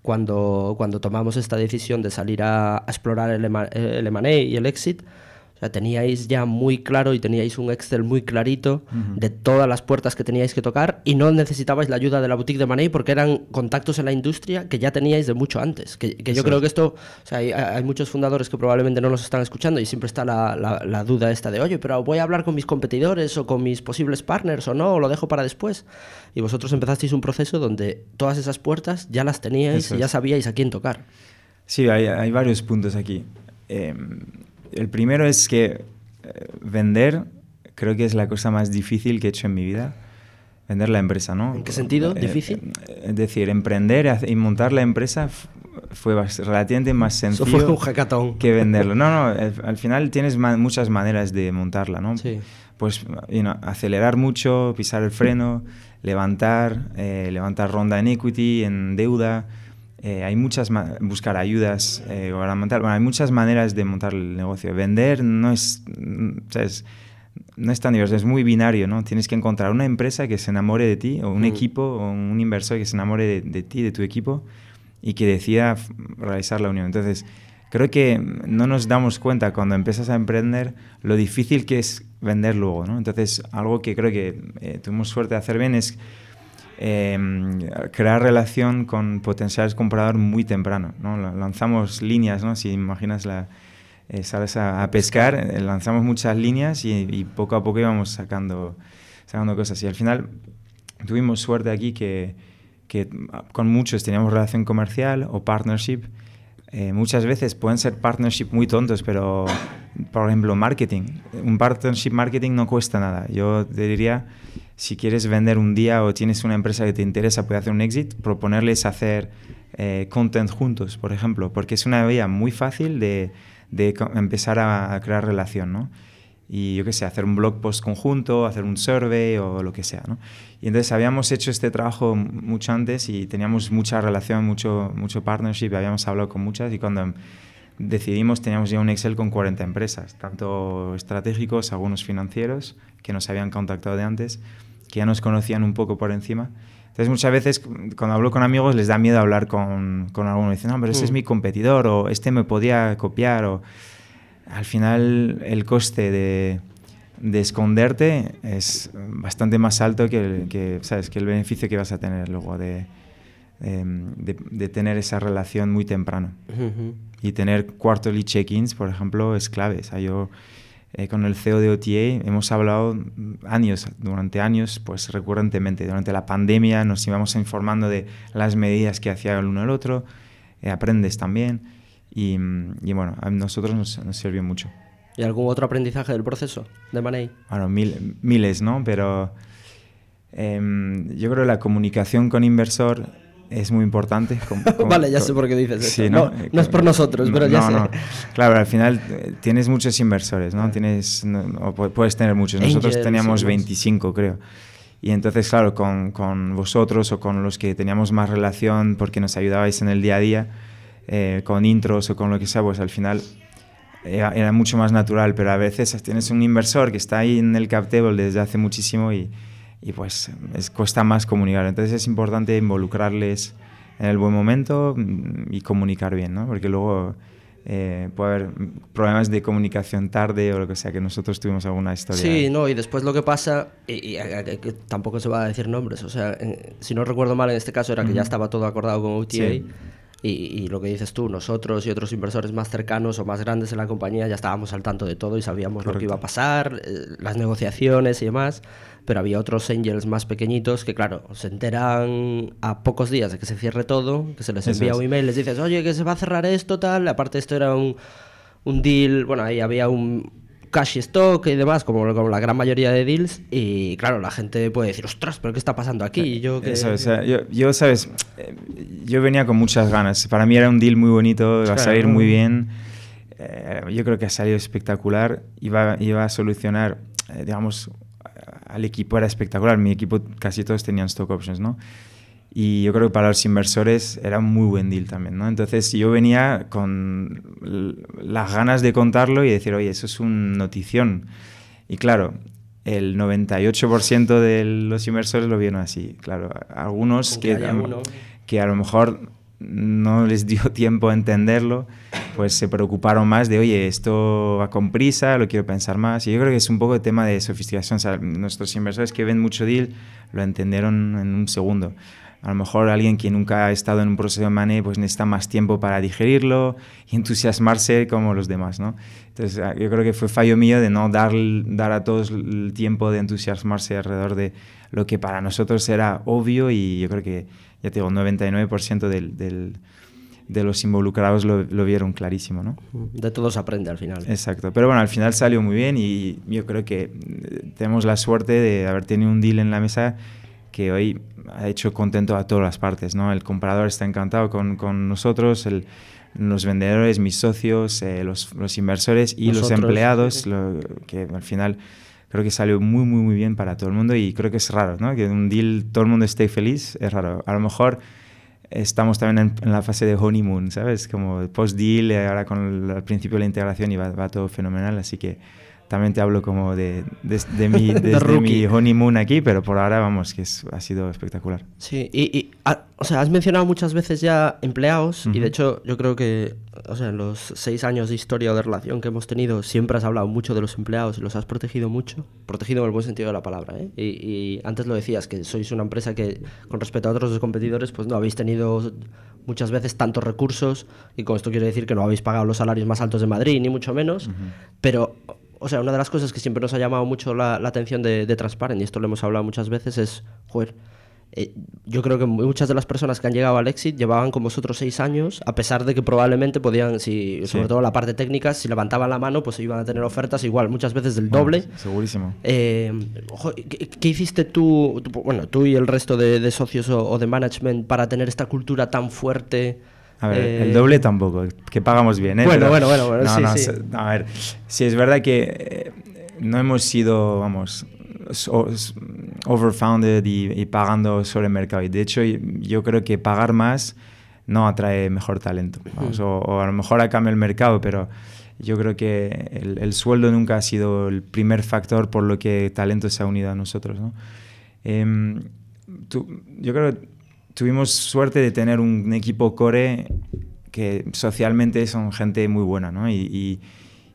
cuando, cuando tomamos esta decisión de salir a, explorar el M&A y el exit, o sea, teníais ya muy claro y teníais un Excel muy clarito de todas las puertas que teníais que tocar y no necesitabais la ayuda de la boutique de Money porque eran contactos en la industria que ya teníais de mucho antes. Que, yo creo que esto, o sea, hay, muchos fundadores que probablemente no los están escuchando y siempre está la, la, duda esta de, oye, pero voy a hablar con mis competidores o con mis posibles partners o no, o lo dejo para después. Y vosotros empezasteis un proceso donde todas esas puertas ya las teníais y ya sabíais a quién tocar. Sí, hay, hay varios puntos aquí. Eh, el primero es que eh, vender creo que es la cosa más difícil que he hecho en mi vida. Vender la empresa, ¿no? ¿En qué sentido? Eh, ¿Difícil? Eh, es decir, emprender y montar la empresa fue relativamente más sencillo que venderlo. No, no, al final tienes muchas maneras de montarla, ¿no? Sí. Pues acelerar mucho, pisar el freno, levantar, levantar ronda en equity, en deuda, eh, hay muchas buscar ayudas eh, para montar, bueno, hay muchas maneras de montar el negocio. Vender no es, no es tan diverso, es muy binario, ¿no? Tienes que encontrar una empresa que se enamore de ti, o un mm. equipo, o un inversor que se enamore de, ti, de tu equipo, y que decida realizar la unión. Entonces, creo que no nos damos cuenta cuando empiezas a emprender lo difícil que es vender luego, ¿no? Entonces, algo que creo que eh, tuvimos suerte de hacer bien es Em, crear relación con potenciales compradores muy temprano. ¿no? Lanzamos líneas, ¿no? si imaginas la, eh, sales a, pescar, eh, lanzamos muchas líneas y, poco a poco íbamos sacando, sacando cosas. Y al final tuvimos suerte aquí que, que con muchos teníamos relación comercial o partnership. Eh, muchas veces pueden ser partnership muy tontos, pero por ejemplo, marketing. Un partnership marketing no cuesta nada. Yo te diría si quieres vender un día o tienes una empresa que te interesa, puede hacer un exit, proponerles hacer eh, content juntos, por ejemplo, porque es una vía muy fácil de, de empezar a, crear relación, ¿no? Y yo qué sé, hacer un blog post conjunto, hacer un survey o lo que sea, ¿no? Y entonces habíamos hecho este trabajo mucho antes y teníamos mucha relación, mucho, mucho partnership, habíamos hablado con muchas y cuando decidimos, teníamos ya un Excel con 40 empresas, tanto estratégicos, algunos financieros, que nos habían contactado de antes, que ya nos conocían un poco por encima. Entonces muchas veces cuando hablo con amigos les da miedo hablar con, con alguno. Dicen, no, pero ese es mm. mi competidor o este me podía copiar. O... Al final el coste de, de esconderte es bastante más alto que el, que, ¿sabes? que el beneficio que vas a tener luego de, de, de tener esa relación muy temprano. Y tener quarterly check-ins, por ejemplo, es clave. O sea, yo eh, con el CEO de OTA hemos hablado años, durante años, pues recurrentemente. Durante la pandemia nos íbamos informando de las medidas que hacía el uno el otro, eh, aprendes también y, y, bueno, a nosotros nos, nos, sirvió mucho. ¿Y algún otro aprendizaje del proceso de Money? Bueno, miles, ¿no? Pero em, yo creo que la comunicación con inversor es muy importante. vale, ya sé por qué dices eso. no, no, es por nosotros, pero ya sé. Claro, al final eh, tienes muchos inversores, ¿no? Tienes, o puedes tener muchos. Nosotros teníamos 25, creo. Y entonces, claro, con, con, vosotros o con los que teníamos más relación porque nos ayudabais en el día a día, eh, con intros o con lo que sea, pues al final era, era, mucho más natural. Pero a veces tienes un inversor que está ahí en el cap table desde hace muchísimo y y pues es, cuesta más comunicar. Entonces es importante involucrarles en el buen momento mm, y comunicar bien, ¿no? Porque luego eh, puede haber problemas de comunicación tarde o lo que sea, que nosotros tuvimos alguna historia. Sí, no, y después lo que pasa, y, tampoco se va a decir nombres, o sea, si no recuerdo mal en este caso era que ya estaba todo acordado con OTA. Y, lo que dices tú, nosotros y otros inversores más cercanos o más grandes en la compañía ya estábamos al tanto de todo y sabíamos lo que iba a pasar, eh, las negociaciones y demás, pero había otros angels más pequeñitos que, claro, se enteran a pocos días de que se cierre todo, que se les envía un email, les dices, oye, que se va a cerrar esto, tal, aparte esto era un, un deal, bueno, ahí había un, cash stock y demás, como, como, la gran mayoría de deals. Y claro, la gente puede decir, ostras, pero ¿qué está pasando aquí? yo, que... yo, sabes, eh, yo venía con muchas ganas. Para mí era un deal muy bonito, iba a salir muy bien. Eh, yo creo que ha salido espectacular. Iba, iba a solucionar, eh, digamos, al equipo era espectacular. Mi equipo casi todos tenían stock options, ¿no? Y yo creo que para los inversores era un muy buen deal también, ¿no? Entonces yo venía con las ganas de contarlo y decir, oye, eso es una notición. Y claro, el 98% de los inversores lo vieron así. Claro, algunos que, que a lo mejor no les dio tiempo a entenderlo, pues se preocuparon más de, oye, esto va con prisa, lo quiero pensar más. Y yo creo que es un poco el tema de sofisticación. Nuestros inversores que ven mucho deal lo entendieron en un segundo. A lo mejor alguien que nunca ha estado en un proceso de money pues necesita más tiempo para digerirlo y entusiasmarse como los demás, ¿no? Entonces ah, yo creo que fue fallo mío de no dar, dar a todos el tiempo de entusiasmarse alrededor de lo que para nosotros era obvio y yo creo que, ya te digo, 99% del, del, de los involucrados lo, lo, vieron clarísimo, ¿no? De todo se aprende al final. Exacto, pero bueno, al final salió muy bien y yo creo que eh, tenemos la suerte de haber tenido un deal en la mesa que hoy ha hecho contento a todas las partes, ¿no? El comprador está encantado con, con nosotros, el, los vendedores, mis socios, eh, los, los, inversores y nosotros, los empleados, lo, que al final creo que salió muy, muy, muy bien para todo el mundo y creo que es raro, ¿no? Que en un deal todo el mundo esté feliz, es raro. A lo mejor estamos también en, en la fase de honeymoon, ¿sabes? Como post-deal, ahora con el, al principio de la integración y va, va todo fenomenal, así que también te hablo como de, de, de mi, desde mi honeymoon aquí, pero por ahora vamos, que es, ha sido espectacular. Sí, y, y a, o sea, has mencionado muchas veces ya empleados uh -huh. y de hecho yo creo que, o sea, en los seis años de historia o de relación que hemos tenido siempre has hablado mucho de los empleados y los has protegido mucho, protegido en el buen sentido de la palabra, ¿eh? Y, y antes lo decías, que sois una empresa que con respecto a otros competidores pues no habéis tenido muchas veces tantos recursos y con esto quiero decir que no habéis pagado los salarios más altos de Madrid, ni mucho menos, uh -huh. pero o sea, una de las cosas que siempre nos ha llamado mucho la, la atención de, de, Transparent, y esto lo hemos hablado muchas veces, es, joder, eh, yo creo que muchas de las personas que han llegado al Exit llevaban con vosotros seis años, a pesar de que probablemente podían, si, sobre todo la parte técnica, si levantaban la mano, pues iban a tener ofertas igual, muchas veces del doble. Bueno, segurísimo. Eh, ¿qué, ¿qué, hiciste tú, tú, bueno, tú y el resto de, de socios o, o de management para tener esta cultura tan fuerte? A ver, eh... el doble tampoco, que pagamos bien, ¿eh? Bueno, Pero, bueno, bueno, bueno, no, sí, no, sí. no, a ver, sí es verdad que eh, no hemos sido, vamos, overfounded y, y, pagando sobre el mercado. Y de hecho, yo creo que pagar más no atrae mejor talento. Vamos, o, o, a lo mejor ha cambiado el mercado, pero yo creo que el, el, sueldo nunca ha sido el primer factor por lo que talento se ha unido a nosotros. ¿no? Eh, tú, yo creo que tuvimos suerte de tener un equipo core que socialmente son gente muy buena, ¿no? Y, y,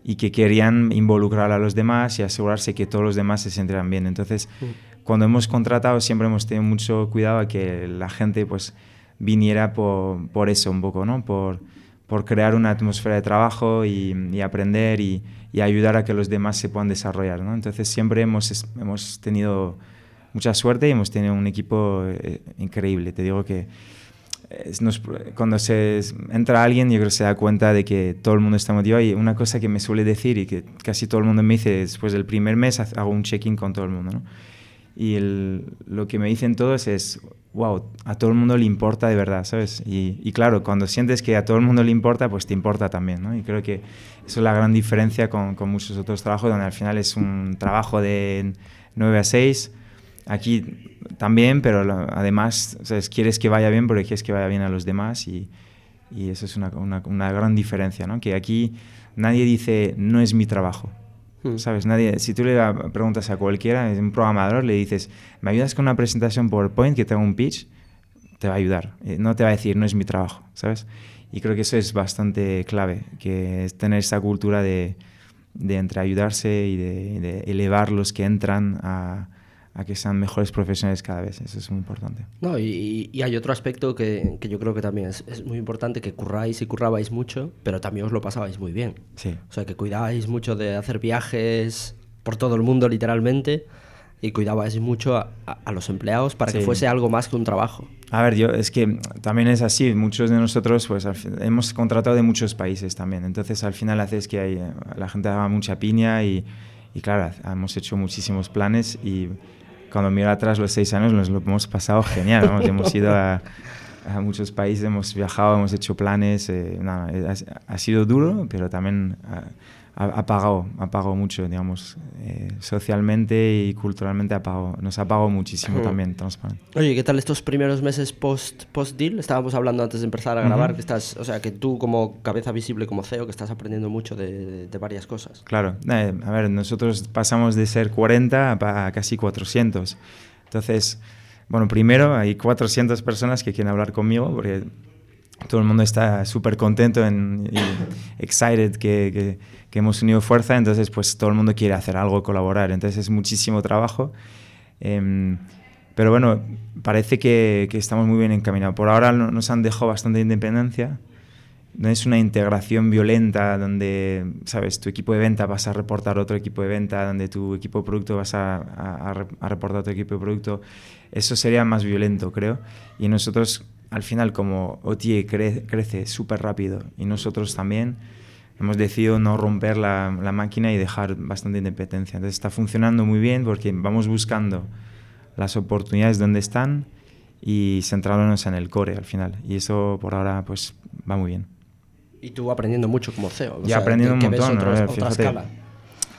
y, que querían involucrar a los demás y asegurarse que todos los demás se sintieran bien. Entonces, mm. cuando hemos contratado siempre hemos tenido mucho cuidado a que la gente pues viniera por, por eso un poco, ¿no? Por, por crear una atmósfera de trabajo y, y aprender y, y, ayudar a que los demás se puedan desarrollar, ¿no? Entonces, siempre hemos, hemos tenido mucha suerte y hemos tenido un equipo eh, increíble. Te digo que es, nos, cuando se entra alguien, yo creo que se da cuenta de que todo el mundo está motivado. Y una cosa que me suele decir y que casi todo el mundo me dice después del primer mes, hago un check-in con todo el mundo. ¿no? Y el, lo que me dicen todos es, wow, a todo el mundo le importa de verdad, ¿sabes? Y, y, claro, cuando sientes que a todo el mundo le importa, pues te importa también, ¿no? Y creo que eso es la gran diferencia con, con muchos otros trabajos, donde al final es un trabajo de 9 a 6, Aquí también, pero además sea, quieres que vaya bien porque quieres que vaya bien a los demás y, y eso es una, una, una, gran diferencia, ¿no? Que aquí nadie dice, no es mi trabajo. Hmm. ¿Sabes? Nadie, si tú le preguntas a cualquiera, un programador, le dices, ¿me ayudas con una presentación PowerPoint que tenga un pitch? Te va a ayudar. Eh, no te va a decir, no es mi trabajo, ¿sabes? Y creo que eso es bastante clave, que es tener esa cultura de, de entre ayudarse y de, de elevar los que entran a, a que sean mejores profesionales cada vez. Eso es muy importante. No, y, y hay otro aspecto que, que, yo creo que también es, es, muy importante, que curráis y currabais mucho, pero también os lo pasabais muy bien. Sí. O sea, que cuidabais mucho de hacer viajes por todo el mundo literalmente y cuidabais mucho a, a, a los empleados para sí. que fuese algo más que un trabajo. A ver, yo es que también es así. Muchos de nosotros pues hemos contratado de muchos países también. Entonces al final haces que hay, la gente haga mucha piña y, y claro, hemos hecho muchísimos planes y cuando miro atrás los seis años nos lo hemos pasado genial. ¿no? hemos ido a, muchos países, hemos viajado, hemos hecho planes. Eh, nada, ha, sido duro, pero también ha, ha, pagado, ha pagado mucho, digamos, eh, socialmente y culturalmente ha pagado, nos ha pagado muchísimo uh -huh. también Transparent. Oye, ¿qué tal estos primeros meses post, post deal? Estábamos hablando antes de empezar a grabar uh -huh. que estás, o sea, que tú como cabeza visible, como CEO, que estás aprendiendo mucho de, de, varias cosas. Claro, eh, a ver, nosotros pasamos de ser 40 a, a casi 400. Entonces, bueno, primero hay 400 personas que quieren hablar conmigo porque todo el mundo está súper contento en, y excited que, que, que, hemos unido fuerza, entonces pues todo el mundo quiere hacer algo, colaborar, entonces es muchísimo trabajo. Eh, pero bueno, parece que, que, estamos muy bien encaminados. Por ahora nos han dejado bastante independencia. No es una integración violenta donde, sabes, tu equipo de venta vas a reportar otro equipo de venta, donde tu equipo de producto vas a, a, a reportar otro equipo de producto. Eso sería más violento, creo. Y nosotros al final como OTA cre crece súper rápido y nosotros también hemos decidido no romper la, la, máquina y dejar bastante independencia. Entonces está funcionando muy bien porque vamos buscando las oportunidades donde están y centrándonos en el core al final. Y eso por ahora pues va muy bien. Y tú aprendiendo mucho como CEO. Ya aprendiendo un montón. Otros, ver, fíjate,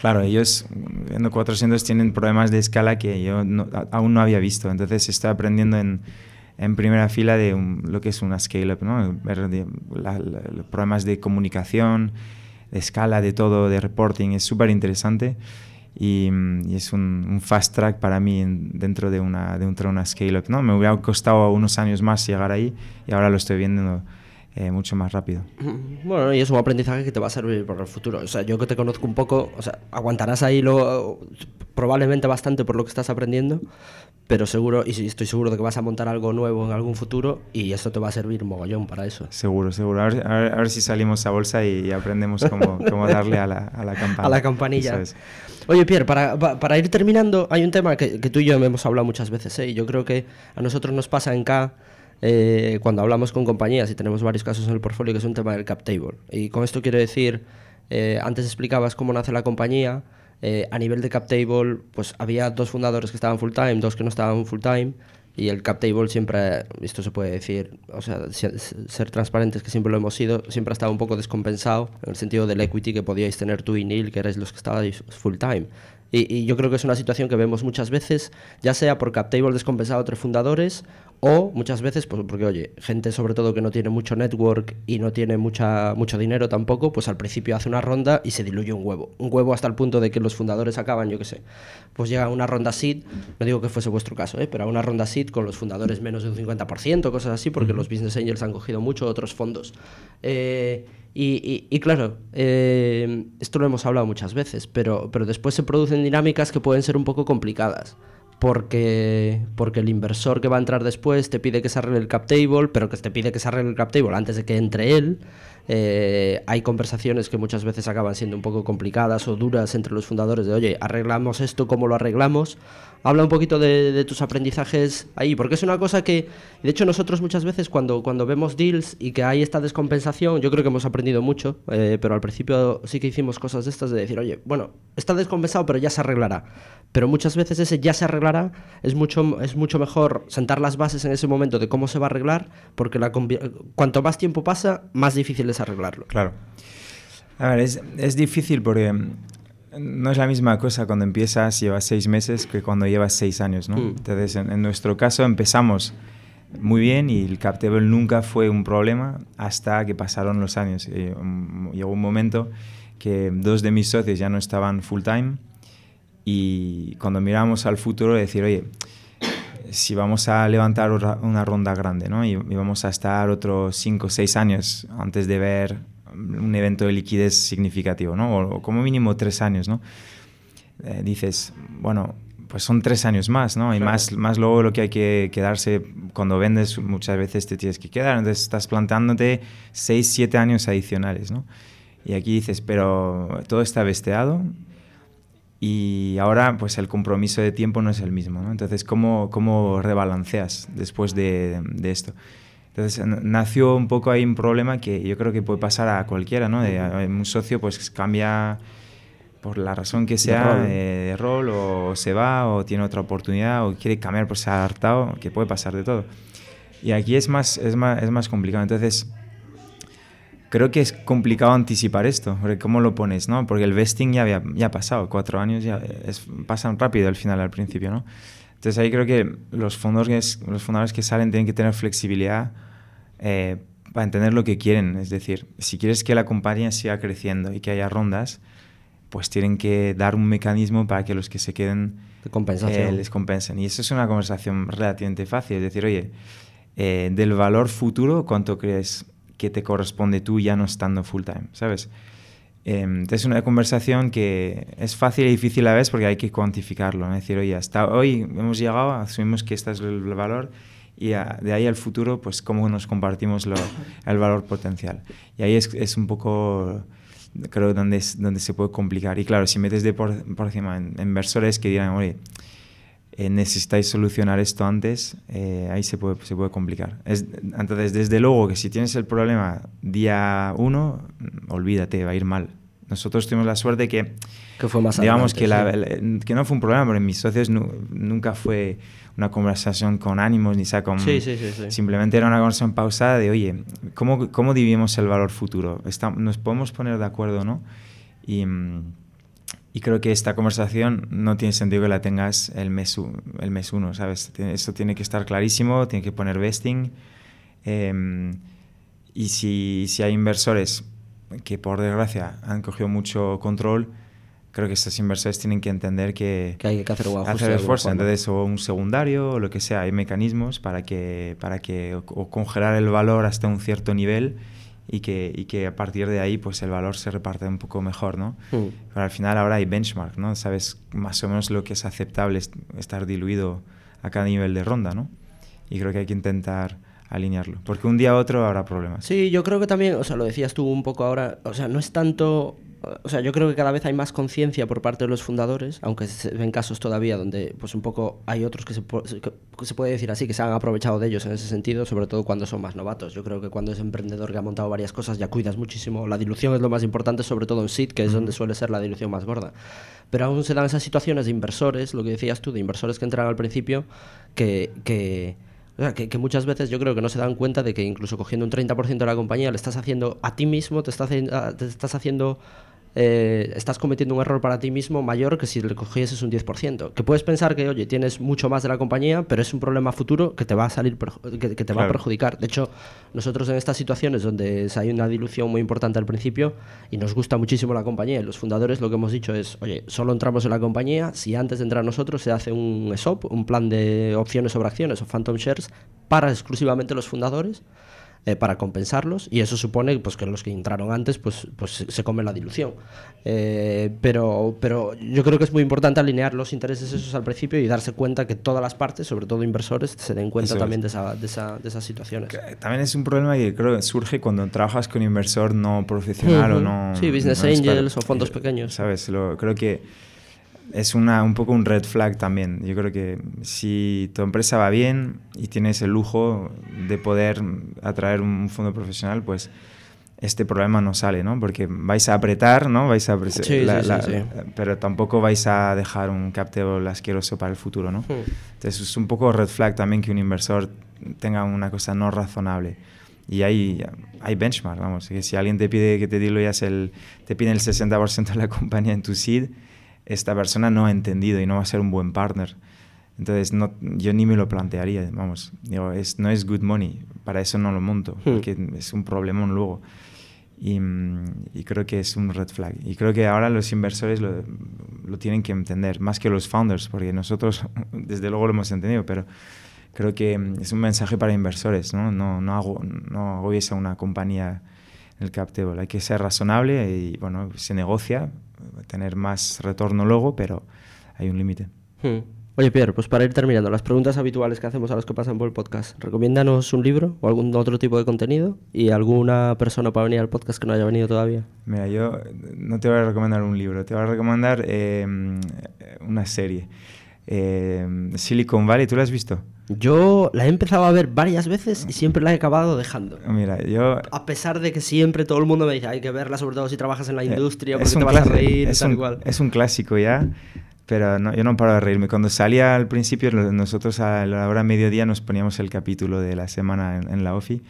Claro, ellos, viendo 400, tienen problemas de escala que yo no, aún no había visto. Entonces estoy aprendiendo en, en primera fila de un, lo que es una scale-up, ¿no? Ver de, la, la, los problemas de comunicación, de escala, de todo, de reporting, es súper interesante y, y, es un, un, fast track para mí dentro de una, dentro de una scale-up, ¿no? Me hubiera costado unos años más llegar ahí y ahora lo estoy viendo eh, mucho más rápido. Bueno, y es un aprendizaje que te va a servir para el futuro. O sea, yo que te conozco un poco, o sea, aguantarás ahí lo, probablemente bastante por lo que estás aprendiendo, pero seguro, y estoy seguro de que vas a montar algo nuevo en algún futuro y esto te va a servir mogollón para eso. Seguro, seguro. A ver, a ver, a ver si salimos a bolsa y, aprendemos cómo, cómo, darle a la, a la campana. A la campanilla. Oye, Pierre, para, para, ir terminando, hay un tema que, que, tú y yo hemos hablado muchas veces, ¿eh? y yo creo que a nosotros nos pasa en K eh, cuando hablamos con compañías y tenemos varios casos en el portfolio, que es un tema del cap table. Y con esto quiero decir, eh, antes explicabas cómo nace la compañía, eh, a nivel de cap table, pues había dos fundadores que estaban full time, dos que no estaban full time, y el cap table siempre, esto se puede decir, o sea, ser transparentes que siempre lo hemos sido, siempre ha estado un poco descompensado en el sentido del equity que podíais tener tú y Neil, que erais los que estabais full time. Y, y, yo creo que es una situación que vemos muchas veces, ya sea por cap table descompensado entre fundadores o muchas veces, pues porque oye, gente sobre todo que no tiene mucho network y no tiene mucha, mucho dinero tampoco, pues al principio hace una ronda y se diluye un huevo. Un huevo hasta el punto de que los fundadores acaban, yo qué sé, pues llega una ronda seed, no digo que fuese vuestro caso, ¿eh? pero a una ronda seed con los fundadores menos de un 50%, cosas así, porque los business angels han cogido mucho otros fondos. Eh, y, y, y, claro, eh, esto lo hemos hablado muchas veces, pero, pero después se producen dinámicas que pueden ser un poco complicadas porque, porque el inversor que va a entrar después te pide que se arregle el cap table, pero que te pide que se arregle el cap table antes de que entre él. Eh, hay conversaciones que muchas veces acaban siendo un poco complicadas o duras entre los fundadores de, oye, arreglamos esto, ¿cómo lo arreglamos? Habla un poquito de, tus aprendizajes ahí, porque es una cosa que, de hecho, nosotros muchas veces cuando, cuando vemos deals y que hay esta descompensación, yo creo que hemos aprendido mucho, eh, pero al principio sí que hicimos cosas de estas de decir, oye, bueno, está descompensado, pero ya se arreglará. Pero muchas veces ese ya se arreglará, es mucho, es mucho mejor sentar las bases en ese momento de cómo se va a arreglar, porque la, cuanto más tiempo pasa, más difícil es arreglarlo. Claro. A ver, es, es difícil porque no es la misma cosa cuando empiezas, llevas seis meses, que cuando llevas seis años, ¿no? Mm. Entonces, en, en, nuestro caso empezamos muy bien y el cap table nunca fue un problema hasta que pasaron los años. Y, um, llegó un momento que dos de mis socios ya no estaban full time y cuando miramos al futuro decir, oye, si vamos a levantar una ronda grande, ¿no? Y, y vamos a estar otros cinco o seis años antes de ver un evento de liquidez significativo, ¿no? O, o como mínimo tres años, ¿no? Eh, dices, bueno, pues son tres años más, ¿no? Y claro. más, más luego lo que hay que quedarse cuando vendes, muchas veces te tienes que quedar, entonces estás plantándote seis, siete años adicionales, ¿no? Y aquí dices, pero todo está vesteado y ahora pues el compromiso de tiempo no es el mismo, ¿no? Entonces, ¿cómo, cómo rebalanceas después de, de esto? Entonces nació un poco ahí un problema que yo creo que puede pasar a cualquiera, ¿no? De, un socio pues cambia por la razón que sea de rol. Eh, de rol, o se va o tiene otra oportunidad o quiere cambiar pues se ha adaptado, que puede pasar de todo. Y aquí es más, es más, es más complicado. Entonces creo que es complicado anticipar esto, porque cómo lo pones, ¿no? Porque el vesting ya había ya pasado, cuatro años ya es, pasan rápido al final, al principio, ¿no? Entonces ahí creo que los, fondos que es, los fundadores que salen tienen que tener flexibilidad eh, para entender lo que quieren. Es decir, si quieres que la compañía siga creciendo y que haya rondas, pues tienen que dar un mecanismo para que los que se queden eh, les compensen. Y eso es una conversación relativamente fácil. Es decir, oye, eh, del valor futuro, ¿cuánto crees que te corresponde tú ya no estando full time, ¿sabes? Eh, es una conversación que es fácil y difícil a vez porque hay que cuantificarlo. ¿no? Es decir, oye, hasta hoy hemos llegado, asumimos que este es el valor y de ahí al futuro, pues cómo nos compartimos lo, el valor potencial. Y ahí es, es un poco, creo, donde, es, donde se puede complicar. Y claro, si metes de por, por encima en, inversores que dirán, oye, eh, necesitáis solucionar esto antes, eh, ahí se puede, se puede complicar. Es, entonces, desde luego que si tienes el problema día uno, olvídate, va a ir mal. Nosotros tuvimos la suerte que, que fue más digamos que, la, que no fue un problema, pero en mis socios nunca fue una conversación con ánimos ni sea con... Sí, sí, sí, simplemente era una conversación pausada de, oye, ¿cómo, cómo dividimos el valor futuro? ¿Nos podemos poner de acuerdo, no? Y, y, creo que esta conversación no tiene sentido que la tengas el mes, el mes uno, ¿sabes? Eso tiene que estar clarísimo, tiene que poner vesting. Em, y si, si hay inversores que por desgracia han cogido mucho control, creo que estos inversores tienen que entender que, que hay que hacer. Hacer esfuerzo, entonces, o un secundario o lo que sea, hay mecanismos para que, para que o, congelar el valor hasta un cierto nivel y que, y que a partir de ahí pues el valor se reparte un poco mejor, ¿no? Hmm. Pero al final ahora hay benchmark, ¿no? Sabes más o menos lo que es aceptable estar diluido a cada nivel de ronda, ¿no? Y creo que hay que intentar alinearlo, porque un día a otro habrá problemas. Sí, yo creo que también, o sea, lo decías tú un poco ahora, o sea, no es tanto o sea, yo creo que cada vez hay más conciencia por parte de los fundadores, aunque se ven casos todavía donde pues un poco hay otros que se, se, puede decir así, que se han aprovechado de ellos en ese sentido, sobre todo cuando son más novatos. Yo creo que cuando es emprendedor que ha montado varias cosas ya cuidas muchísimo. La dilución es lo más importante, sobre todo en SID, que es donde suele ser la dilución más gorda. Pero aún se dan esas situaciones de inversores, lo que decías tú, de inversores que entran al principio, que... que o sea, que, que, muchas veces yo creo que no se dan cuenta de que incluso cogiendo un 30% de la compañía le estás haciendo a ti mismo, te estás, te estás haciendo eh, estás cometiendo un error para ti mismo mayor que si le cogieses un 10%. Que puedes pensar que, oye, tienes mucho más de la compañía, pero es un problema futuro que te va a salir, que, te va a perjudicar. De hecho, nosotros en estas situaciones donde hay una dilución muy importante al principio y nos gusta muchísimo la compañía y los fundadores lo que hemos dicho es, oye, solo entramos en la compañía si antes de entrar nosotros se hace un ESOP, un plan de opciones sobre acciones o phantom shares para exclusivamente los fundadores eh, para compensarlos y eso supone pues, que los que entraron antes pues, pues se comen la dilución. Eh, pero, pero yo creo que es muy importante alinear los intereses esos al principio y darse cuenta que todas las partes, sobre todo inversores, se den cuenta también de, esa, de, esa, de, esas situaciones. También es un problema que creo que surge cuando trabajas con inversor no profesional o no... Sí, business angels o fondos pequeños. ¿Sabes? Lo, creo que es una, un poco un red flag también. Yo creo que si tu empresa va bien y tienes el lujo de poder atraer un fondo profesional, pues este problema no sale, ¿no? Porque vais a apretar, ¿no? Vais a sí, sí, sí, pero tampoco vais a dejar un captable asqueroso para el futuro, ¿no? Hmm. Entonces es un poco red flag también que un inversor tenga una cosa no razonable. Y hay, hay benchmark, vamos, que si alguien te pide que te diluyas el, te pide el 60% de la compañía en tu seed, esta persona no ha entendido y no va a ser un buen partner. Entonces, no, yo ni me lo plantearía, vamos, digo, es, no es good money, para eso no lo monto, hmm. porque es un problemón luego. Y, y, creo que es un red flag. Y creo que ahora los inversores lo, lo, tienen que entender, más que los founders, porque nosotros desde luego lo hemos entendido, pero creo que es un mensaje para inversores, ¿no? No, no, hago, no agobies a una compañía en el cap table. Hay que ser razonable y, bueno, se negocia, tener más retorno luego, pero hay un límite. Hmm. Oye, Pierre, pues para ir terminando, las preguntas habituales que hacemos a los que pasan por el podcast. Recomiéndanos un libro o algún otro tipo de contenido y alguna persona para venir al podcast que no haya venido todavía. Mira, yo no te voy a recomendar un libro, te voy a recomendar eh, una serie. Eh, Silicon Valley, ¿tú la has visto? Yo la he empezado a ver varias veces y siempre la he acabado dejando. Mira, yo... A pesar de que siempre todo el mundo me dice, hay que verla, sobre todo si trabajas en la eh, industria, porque te vas a reír es un, igual. Es un clásico ya, pero no, yo no paro de reírme. Cuando salía al principio, nosotros a la hora mediodía nos poníamos el capítulo de la semana en, en la OFI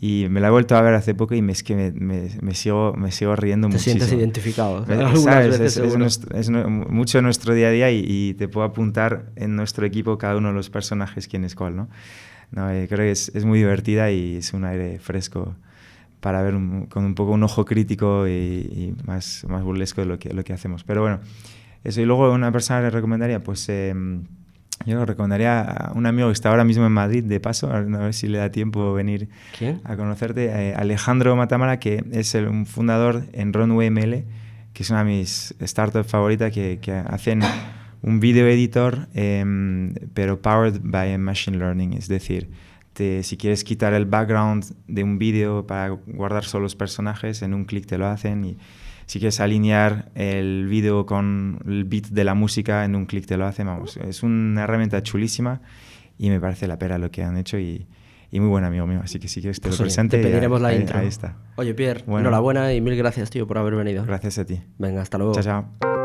y me la he vuelto a ver hace poco y me, es que me, me, sigo, me sigo riendo te muchísimo. Te sientes identificado. ¿sabes? Es, es, mucho nuestro día a día y, te puedo apuntar en nuestro equipo cada uno de los personajes quién es cuál, ¿no? no eh, creo que es, es, muy divertida y es un aire fresco para ver con un poco un ojo crítico y, más, más burlesco de lo que, lo que hacemos. Pero bueno, eso. Y luego una persona le recomendaría, pues... Eh, Yo lo recomendaría a un amigo que está ahora mismo en Madrid, de paso, a ver si le da tiempo venir ¿Quién? a conocerte, eh, Alejandro Matamala, que es el, un fundador en Runway ML, que es una de mis startups favoritas, que, que hacen un video editor, em, pero powered by machine learning, es decir, te- si quieres quitar el background de un vídeo para guardar solo los personajes, en un clic te lo hacen y si quieres alinear el vídeo con el beat de la música, en un clic te lo hacen, vamos, es una herramienta chulísima y me parece la pera lo que han hecho y, y muy buen amigo mío, así que si quieres te Pues lo oye, presente. te y pediremos la ahí- intro. Ahí está. Oye, Pierre, Bueno. enhorabuena y mil gracias, tío, por haber venido. Gracias a ti. Venga, hasta luego. Chao, chao.